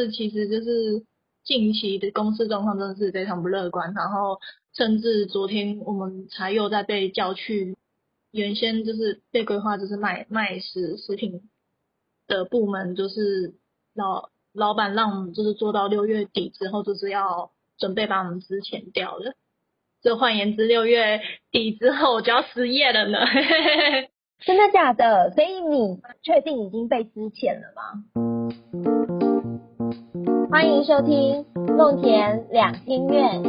这其实就是近期的公司状况真的是非常不乐观，然后甚至昨天我们才又在被叫去，原先就是被规划就是卖卖食食品的部门，就是老老板让我们就是做到六月底之后，就是要准备把我们资遣掉了。这换言之，六月底之后我就要失业了呢。真的假的？所以你确定已经被资遣了吗？欢迎收听梦田两厅院。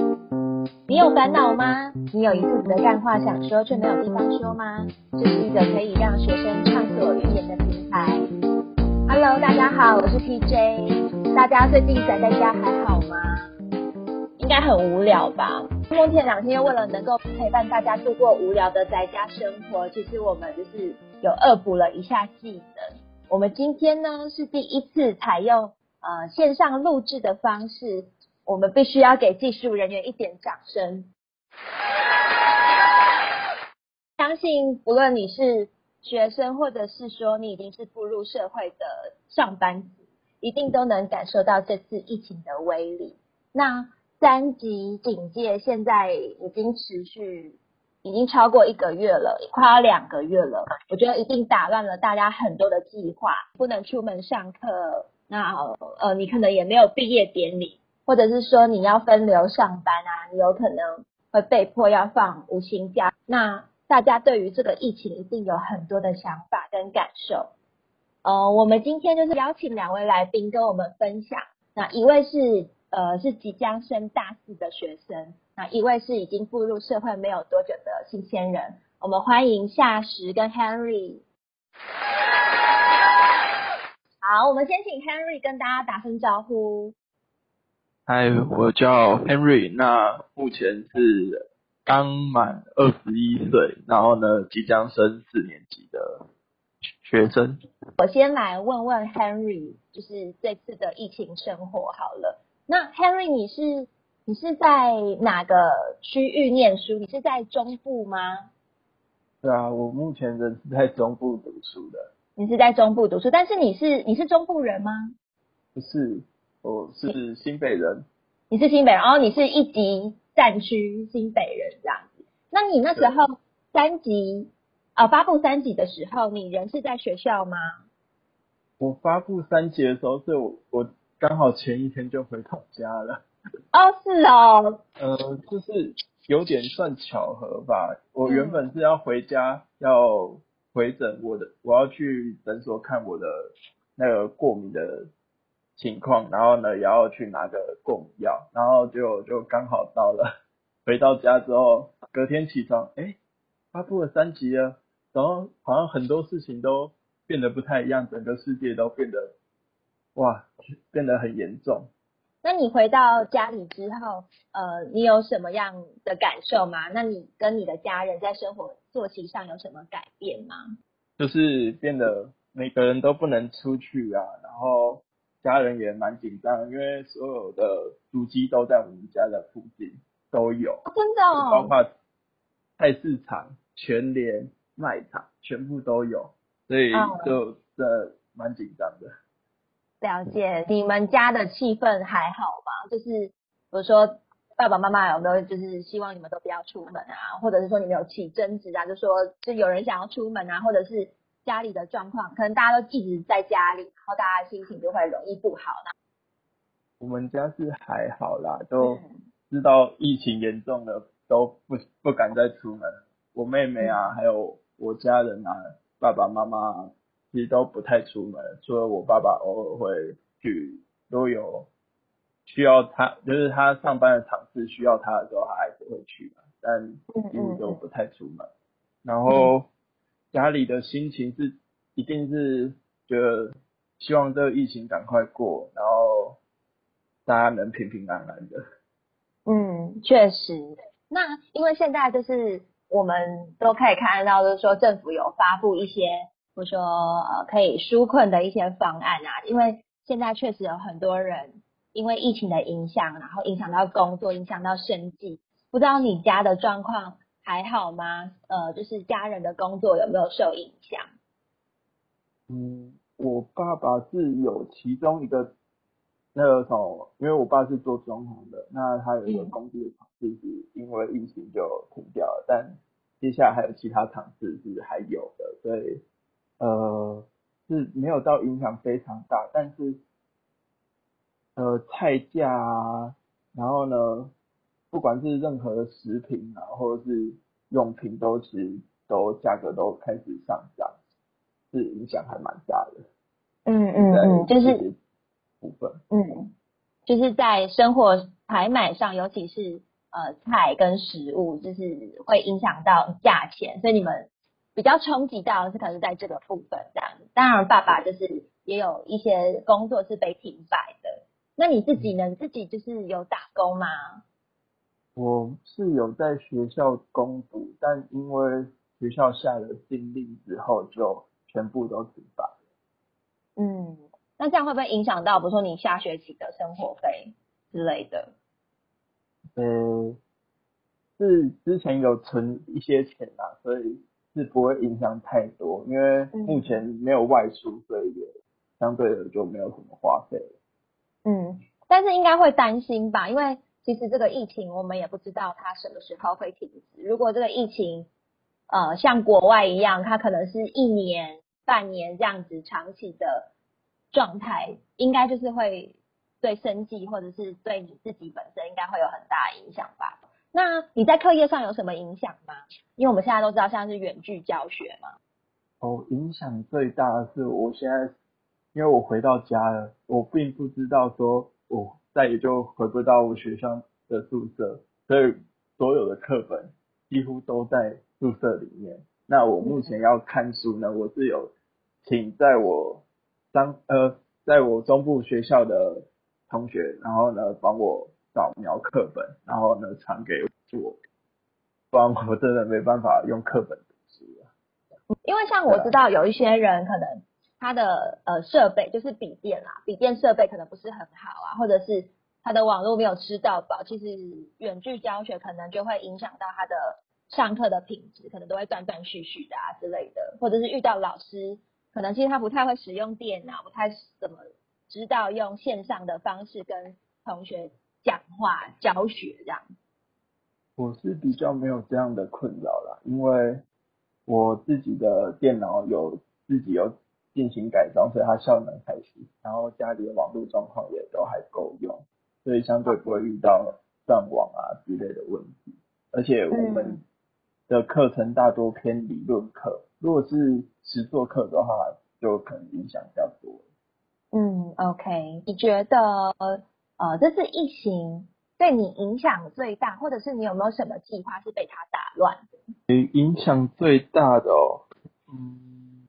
你有烦恼吗？你有一肚子的干话想说却没有地方说吗？这是一个可以让学生畅所欲言的平台。Hello，大家好，我是 TJ。大家最近宅在家还好吗？应该很无聊吧？梦田两天为了能够陪伴大家度过无聊的宅家生活，其实我们就是有恶补了一下技能。我们今天呢是第一次采用呃线上录制的方式，我们必须要给技术人员一点掌声。相信不论你是学生，或者是说你已经是步入社会的上班族，一定都能感受到这次疫情的威力。那三级警戒现在已经持续，已经超过一个月了，快要两个月了。我觉得一定打乱了大家很多的计划，不能出门上课，那呃，你可能也没有毕业典礼，或者是说你要分流上班啊，你有可能会被迫要放无薪假。那大家对于这个疫情一定有很多的想法跟感受。呃，我们今天就是邀请两位来宾跟我们分享，那一位是。呃，是即将升大四的学生，那一位是已经步入社会没有多久的新鲜人。我们欢迎夏实跟 Henry。好，我们先请 Henry 跟大家打声招呼。嗨，我叫 Henry，那目前是刚满二十一岁，然后呢，即将升四年级的学生。我先来问问 Henry，就是这次的疫情生活好了。那 Henry，你是你是在哪个区域念书？你是在中部吗？对啊，我目前人是在中部读书的。你是在中部读书，但是你是你是中部人吗？不是，我是新北人。你是新北人，然后你是一级战区新北人这样子。那你那时候三级啊发布三级的时候，你人是在学校吗？我发布三级的时候，是我我。刚好前一天就回老家了。哦，是哦。呃，就是有点算巧合吧。我原本是要回家要回诊我的，我要去诊所看我的那个过敏的情况，然后呢也要去拿个过敏药，然后就就刚好到了。回到家之后，隔天起床，哎，发布了三级了，然后好像很多事情都变得不太一样，整个世界都变得。哇，变得很严重。那你回到家里之后，呃，你有什么样的感受吗？那你跟你的家人在生活作息上有什么改变吗？就是变得每个人都不能出去啊，然后家人也蛮紧张，因为所有的主机都在我们家的附近都有，真的，包括菜市场、全联、卖场全部都有，所以就这蛮紧张的。了解，你们家的气氛还好吗？就是比如说爸爸妈妈有没有就是希望你们都不要出门啊，或者是说你们有起争执啊，就说就有人想要出门啊，或者是家里的状况，可能大家都一直在家里，然后大家心情就会容易不好呢。我们家是还好啦，都知道疫情严重了，都不不敢再出门。我妹妹啊，还有我家人啊，爸爸妈妈。其实都不太出门，除了我爸爸偶尔会去，都有需要他，就是他上班的场次需要他的时候，他还是会去的，但几乎都不太出门。然后家里的心情是，一定是觉得希望这个疫情赶快过，然后大家能平平安安的。嗯，确实。那因为现在就是我们都可以看到，就是说政府有发布一些。或说呃可以纾困的一些方案啊，因为现在确实有很多人因为疫情的影响，然后影响到工作，影响到生计。不知道你家的状况还好吗？呃，就是家人的工作有没有受影响？嗯，我爸爸是有其中一个那个从，因为我爸是做装潢的，那他有一个工地的厂子是因为疫情就停掉了，但接下来还有其他厂子是还有的，所以呃是没有到影响非常大，但是呃菜价啊，然后呢，不管是任何的食品啊，或者是用品，都其实都价格都开始上涨，是影响还蛮大的。嗯嗯嗯，就是部分，嗯，就是在生活采买上，尤其是呃菜跟食物，就是会影响到价钱，所以你们比较冲击到是可能在这个部分这样。当然，爸爸就是也有一些工作是被停摆的。那你自己呢？你自己就是有打工吗？我是有在学校攻读，但因为学校下了禁令之后，就全部都停摆。嗯。那这样会不会影响到，比如说你下学期的生活费之类的？呃，是之前有存一些钱啊，所以是不会影响太多，因为目前没有外出，所以也相对的就没有什么花费。嗯，但是应该会担心吧？因为其实这个疫情我们也不知道它什么时候会停止。如果这个疫情呃像国外一样，它可能是一年、半年这样子长期的。状态应该就是会对生计或者是对你自己本身应该会有很大影响吧？那你在课业上有什么影响吗？因为我们现在都知道现在是远距教学嘛。哦，影响最大的是我现在，因为我回到家了，我并不知道说我再也就回不到我学校的宿舍，所以所有的课本几乎都在宿舍里面。那我目前要看书呢，我是有请在我。当呃，在我中部学校的同学，然后呢，帮我扫描课本，然后呢，传给我，不然我真的没办法用课本读书因为像我知道有一些人可能他的呃设备就是笔电啦，笔电设备可能不是很好啊，或者是他的网络没有吃到饱，其实远距教学可能就会影响到他的上课的品质，可能都会断断续续的啊之类的，或者是遇到老师。可能其实他不太会使用电脑，不太怎么知道用线上的方式跟同学讲话教学这样。我是比较没有这样的困扰啦，因为我自己的电脑有自己有进行改装，所以它效能还行，然后家里的网络状况也都还够用，所以相对不会遇到断网啊之类的问题。而且我们的课程大多偏理论课。如果是实作课的话，就可能影响比较多。嗯，OK，你觉得呃，这次疫情对你影响最大，或者是你有没有什么计划是被它打乱的？影响最大的哦，嗯，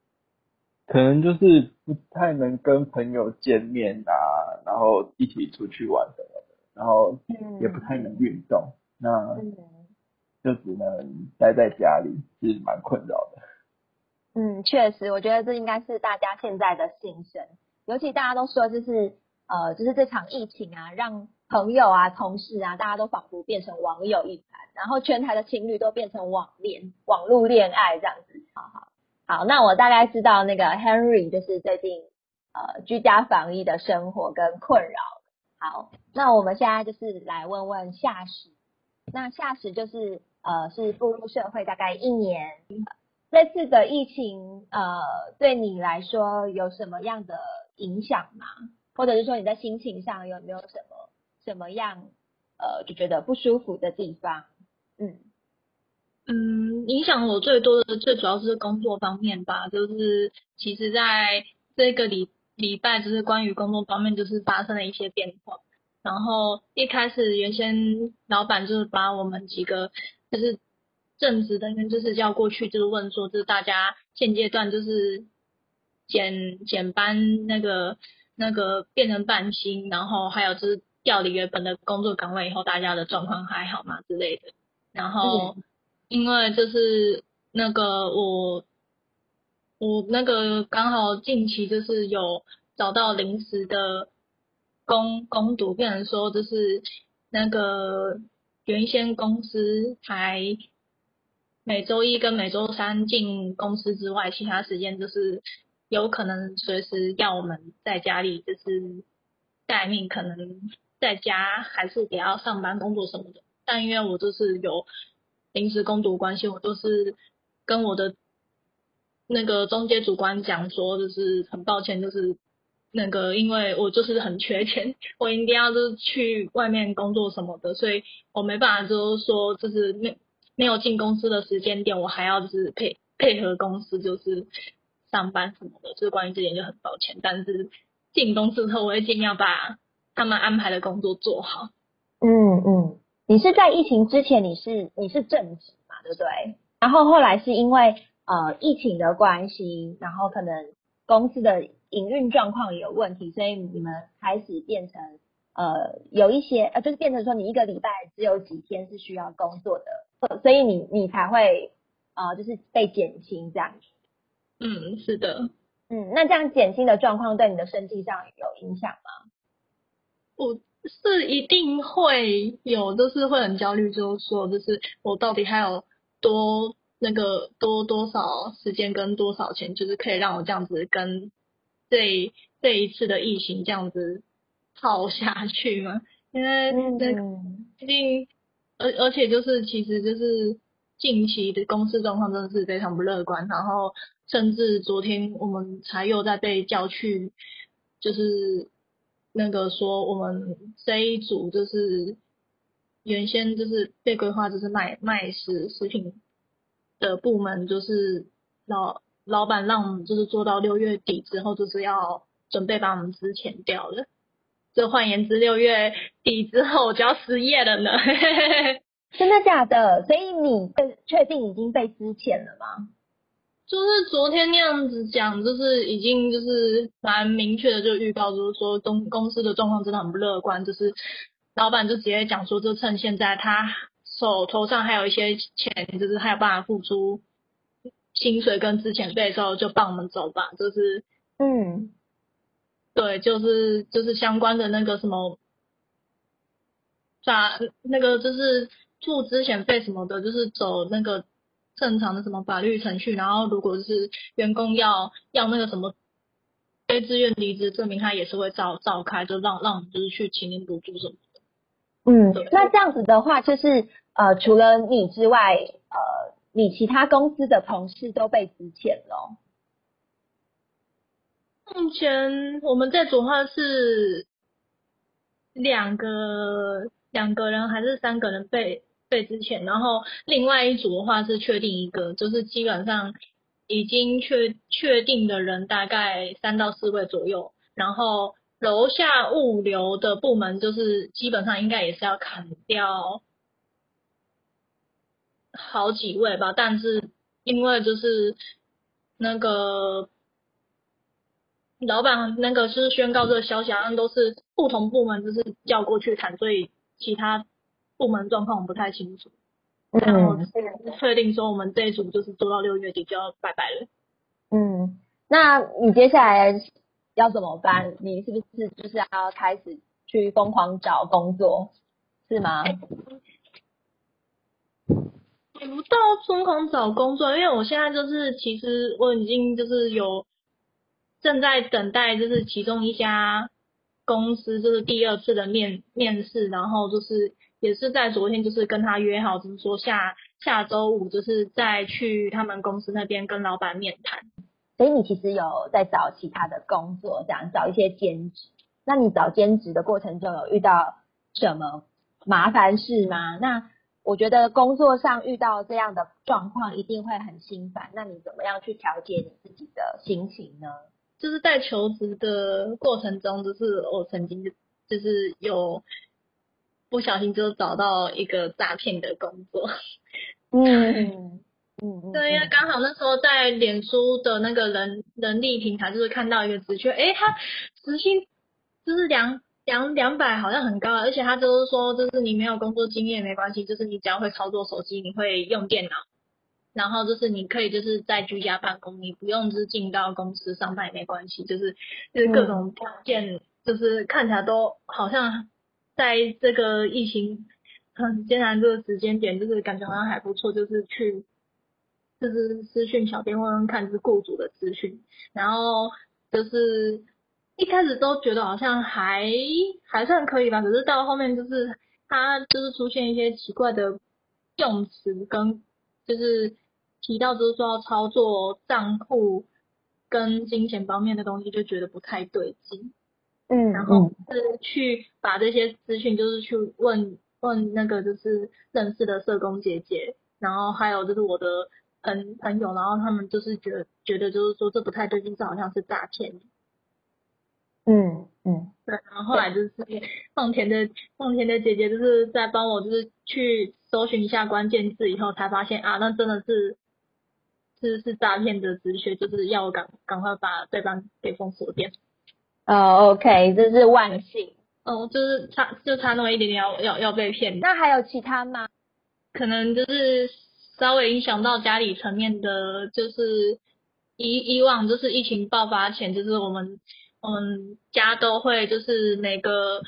可能就是不太能跟朋友见面啊，然后一起出去玩什么的，然后也不太能运动，那就只能待在家里，是蛮困扰的。嗯，确实，我觉得这应该是大家现在的心声。尤其大家都说，就是呃，就是这场疫情啊，让朋友啊、同事啊，大家都仿佛变成网友一般，然后全台的情侣都变成网恋、网络恋爱这样子。好好好，那我大概知道那个 Henry 就是最近呃居家防疫的生活跟困扰。好，那我们现在就是来问问夏实。那夏实就是呃是步入社会大概一年。这次的疫情，呃，对你来说有什么样的影响吗？或者是说你在心情上有没有什么什么样，呃，就觉得不舒服的地方？嗯嗯，影响我最多的，最主要是工作方面吧。就是其实在这个礼礼拜，就是关于工作方面，就是发生了一些变化。然后一开始原先老板就是把我们几个就是。正职人就是叫过去，就是问说，就是大家现阶段就是减减班，那个那个变成半薪，然后还有就是调离原本的工作岗位以后，大家的状况还好吗之类的。然后因为就是那个我我那个刚好近期就是有找到临时的工工读，变成说就是那个原先公司还。每周一跟每周三进公司之外，其他时间就是有可能随时要我们在家里，就是待命，可能在家还是得要上班工作什么的。但因为我就是有临时工读关系，我都是跟我的那个中介主管讲说，就是很抱歉，就是那个因为我就是很缺钱，我一定要就是去外面工作什么的，所以我没办法就是说就是没没有进公司的时间点，我还要就是配配合公司就是上班什么的，就是关于这点就很抱歉。但是进公司之后，我会尽量把他们安排的工作做好。嗯嗯。你是在疫情之前，你是你是正职嘛，对不对？然后后来是因为呃疫情的关系，然后可能公司的营运状况也有问题，所以你们开始变成呃有一些呃就是变成说你一个礼拜只有几天是需要工作的，所以你你才会呃就是被减薪这样。嗯，是的。嗯，那这样减轻的状况对你的身体上有影响吗？我。是一定会有，就是会很焦虑，就是说，就是我到底还有多那个多多少时间跟多少钱，就是可以让我这样子跟这这一次的疫情这样子耗下去吗？因为那毕竟，而而且就是其实就是近期的公司状况真的是非常不乐观，然后甚至昨天我们才又在被叫去，就是。那个说我们这一组就是原先就是被规划就是卖卖食食品的部门，就是老老板让我们就是做到六月底之后，就是要准备把我们资遣掉了。这换言之，六月底之后我就要失业了呢。真的假的？所以你被确定已经被资遣了吗？就是昨天那样子讲，就是已经就是蛮明确的，就预告就是说，公公司的状况真的很不乐观。就是老板就直接讲说，就趁现在他手头上还有一些钱，就是还有办法付出薪水跟之前费的时候，就放我们走吧。就是嗯，对，就是就是相关的那个什么，咋那个就是付之前费什么的，就是走那个。正常的什么法律程序，然后如果是员工要要那个什么非自愿离职证明，他也是会召召开，就让让就是去请领补助什么的。嗯，那这样子的话，就是呃，除了你之外，呃，你其他公司的同事都被辞遣了。目前我们在组话是两个两个人还是三个人被？对，之前，然后另外一组的话是确定一个，就是基本上已经确确定的人大概三到四位左右，然后楼下物流的部门就是基本上应该也是要砍掉好几位吧，但是因为就是那个老板那个是宣告这个消息，好像都是不同部门就是叫过去谈，所以其他。部门状况我不太清楚，然后确定说我们这一组就是做到六月底就要拜拜了。嗯，那你接下来要怎么办？你是不是就是要开始去疯狂找工作，是吗？也不到疯狂找工作，因为我现在就是其实我已经就是有正在等待，就是其中一家公司就是第二次的面面试，然后就是。也是在昨天，就是跟他约好，就是说下下周五，就是再去他们公司那边跟老板面谈。所以你其实有在找其他的工作，这样找一些兼职。那你找兼职的过程中有遇到什么麻烦事吗？那我觉得工作上遇到这样的状况一定会很心烦。那你怎么样去调节你自己的心情呢？就是在求职的过程中，就是我曾经就就是有。不小心就找到一个诈骗的工作，嗯嗯，对，因为刚好那时候在脸书的那个人人力平台，就是看到一个职缺，诶，他时薪就是两两两百，好像很高，而且他就是说，就是你没有工作经验没关系，就是你只要会操作手机，你会用电脑，然后就是你可以就是在居家办公，你不用就是进到公司上班也没关系，就是就是各种条件，就是看起来都好像。在这个疫情很艰难这个时间点，就是感觉好像还不错，就是去就是私讯小编问问看是雇主的资讯，然后就是一开始都觉得好像还还算可以吧，可是到后面就是他就是出现一些奇怪的用词，跟就是提到就是说要操作账户跟金钱方面的东西，就觉得不太对劲。嗯，然后是去把这些资讯，就是去问问那个就是认识的社工姐姐，然后还有就是我的朋朋友，然后他们就是觉得觉得就是说这不太对劲，这好像是诈骗。嗯嗯，对，然后后来就是 奉田的奉田的姐姐就是在帮我就是去搜寻一下关键字以后，才发现啊，那真的是是是诈骗的直觉，就是要我赶赶快把对方给封锁掉。哦，OK，这是万幸。哦，就是差就差那么一点点要要要被骗。那还有其他吗？可能就是稍微影响到家里层面的，就是以以往就是疫情爆发前，就是我们我们家都会就是每个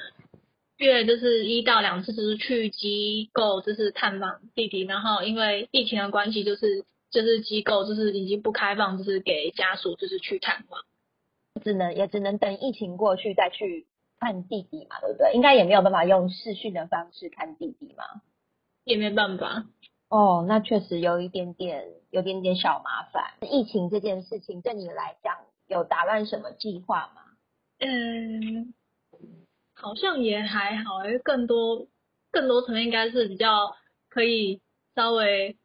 月就是一到两次，就是去机构就是探访弟弟，然后因为疫情的关系，就是就是机构就是已经不开放，就是给家属就是去探望。只能也只能等疫情过去再去看弟弟嘛，对不对？应该也没有办法用视讯的方式看弟弟嘛，也没办法。哦，那确实有一点点，有点点小麻烦。疫情这件事情对你来讲有打乱什么计划吗？嗯，好像也还好，因为更多更多层面应该是比较可以稍微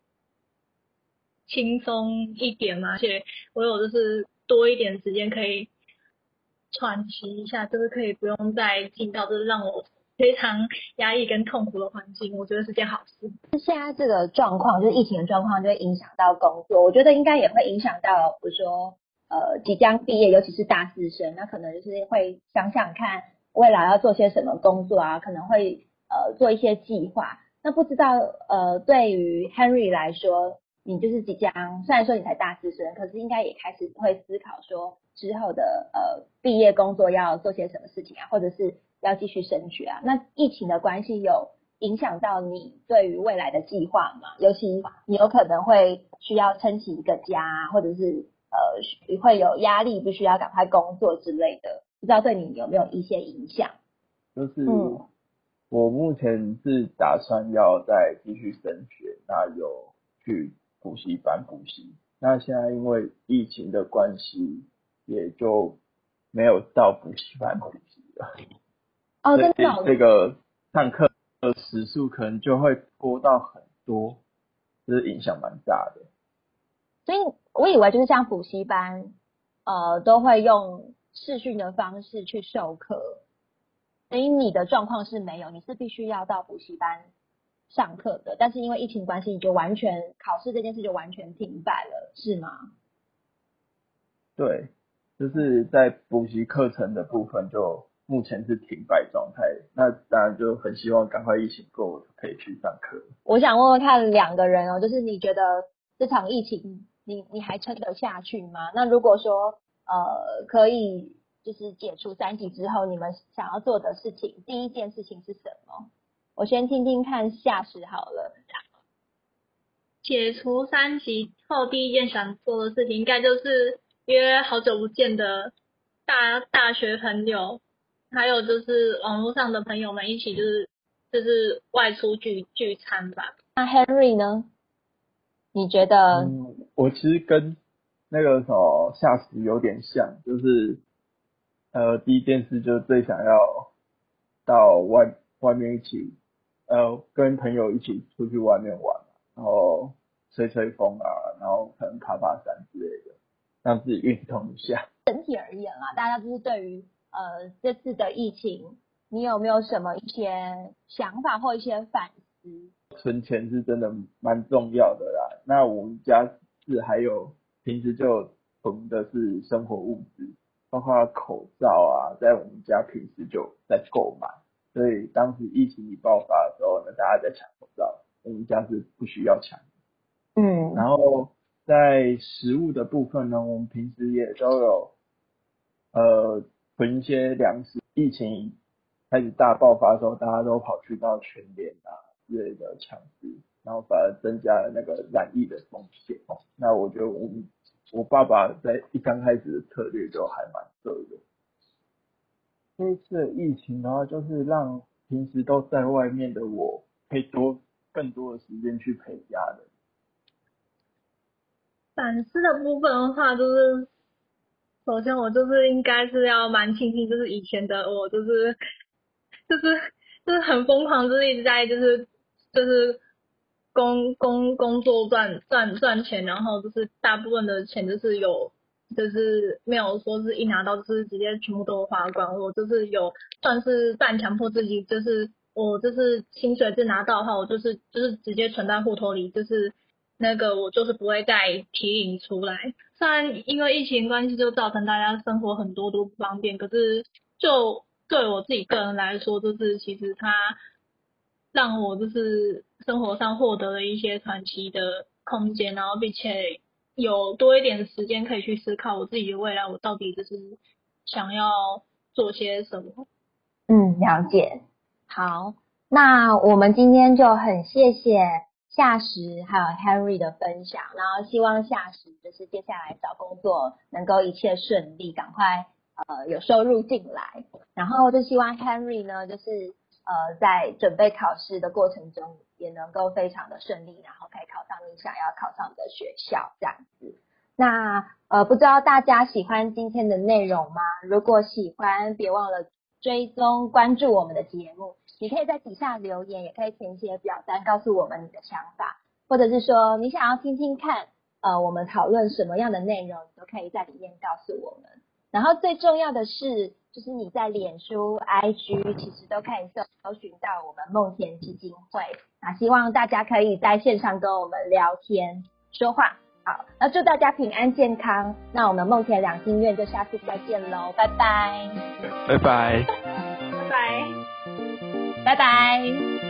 轻松一点嘛，而且我有就是多一点时间可以。喘息一下，就是可以不用再进到就是让我非常压抑跟痛苦的环境，我觉得是件好事。现在这个状况，就是疫情的状况，就会影响到工作。我觉得应该也会影响到，比如说呃即将毕业，尤其是大四生，那可能就是会想想看未来要做些什么工作啊，可能会呃做一些计划。那不知道呃对于 Henry 来说，你就是即将虽然说你才大四生，可是应该也开始会思考说。之后的呃毕业工作要做些什么事情啊，或者是要继续升学啊？那疫情的关系有影响到你对于未来的计划吗？尤其你有可能会需要撑起一个家，或者是呃会有压力，必须要赶快工作之类的，不知道对你有没有一些影响？就是我目前是打算要再继续升学，那有去补习班补习。那现在因为疫情的关系。也就没有到补习班补习了。哦，真的。这个上课的时数可能就会拖到很多，就是影响蛮大的。所以我以为就是像补习班，呃，都会用视讯的方式去授课。所以你的状况是没有，你是必须要到补习班上课的。但是因为疫情关系，你就完全考试这件事就完全停摆了，是吗？对。就是在补习课程的部分，就目前是停摆状态。那当然就很希望赶快疫情过，可以去上课。我想问问看两个人哦，就是你觉得这场疫情，你你还撑得下去吗？那如果说呃可以，就是解除三级之后，你们想要做的事情，第一件事情是什么？我先听听看下时好了。解除三级后，第一件想做的事情，应该就是。约好久不见的大大学朋友，还有就是网络上的朋友们一起，就是就是外出聚聚餐吧。那 Henry 呢？你觉得？嗯，我其实跟那个什么夏时有点像，就是呃，第一件事就是最想要到外外面一起，呃，跟朋友一起出去外面玩，然后吹吹风啊，然后可能爬爬山之类的。让自己运动一下。整体而言啊，大家就是对于呃这次的疫情，你有没有什么一些想法或一些反思？存钱是真的蛮重要的啦。那我们家是还有平时就存的是生活物资，包括口罩啊，在我们家平时就在购买。所以当时疫情一爆发的时候呢，大家在抢口罩，我们家是不需要抢。嗯，然后。在食物的部分呢，我们平时也都有呃囤一些粮食。疫情开始大爆发的时候，大家都跑去到全联啊之类的抢食，然后反而增加了那个染疫的风险。那我觉得我我爸爸在一刚开始的策略就还蛮对的。这一次疫情的话，就是让平时都在外面的我，可以多更多的时间去陪家人。反思的部分的话，就是首先我就是应该是要蛮庆幸，就是以前的我，就是就是就是很疯狂，就是一直在就是就是工工工作赚赚赚钱，然后就是大部分的钱就是有就是没有说是一拿到就是直接全部都花光，我就是有算是半强迫自己，就是我就是薪水是拿到的话，我就是就是直接存在户头里，就是。那个我就是不会再提领出来，虽然因为疫情关系就造成大家生活很多都不方便，可是就对我自己个人来说，就是其实它让我就是生活上获得了一些喘息的空间，然后并且有多一点的时间可以去思考我自己的未来，我到底就是想要做些什么。嗯，了解。好，那我们今天就很谢谢。夏时还有 Henry 的分享，然后希望夏时就是接下来找工作能够一切顺利，赶快呃有收入进来。然后就希望 Henry 呢，就是呃在准备考试的过程中也能够非常的顺利，然后可以考上你想要考上的学校这样子。那呃不知道大家喜欢今天的内容吗？如果喜欢，别忘了追踪关注我们的节目。你可以在底下留言，也可以填写表单告诉我们你的想法，或者是说你想要听听看，呃，我们讨论什么样的内容，你都可以在里面告诉我们。然后最重要的是，就是你在脸书、IG 其实都可以搜搜寻到我们梦田基金会。那希望大家可以在线上跟我们聊天说话。好，那祝大家平安健康。那我们梦田两心院就下次再见喽，拜拜。拜拜。拜拜。拜拜。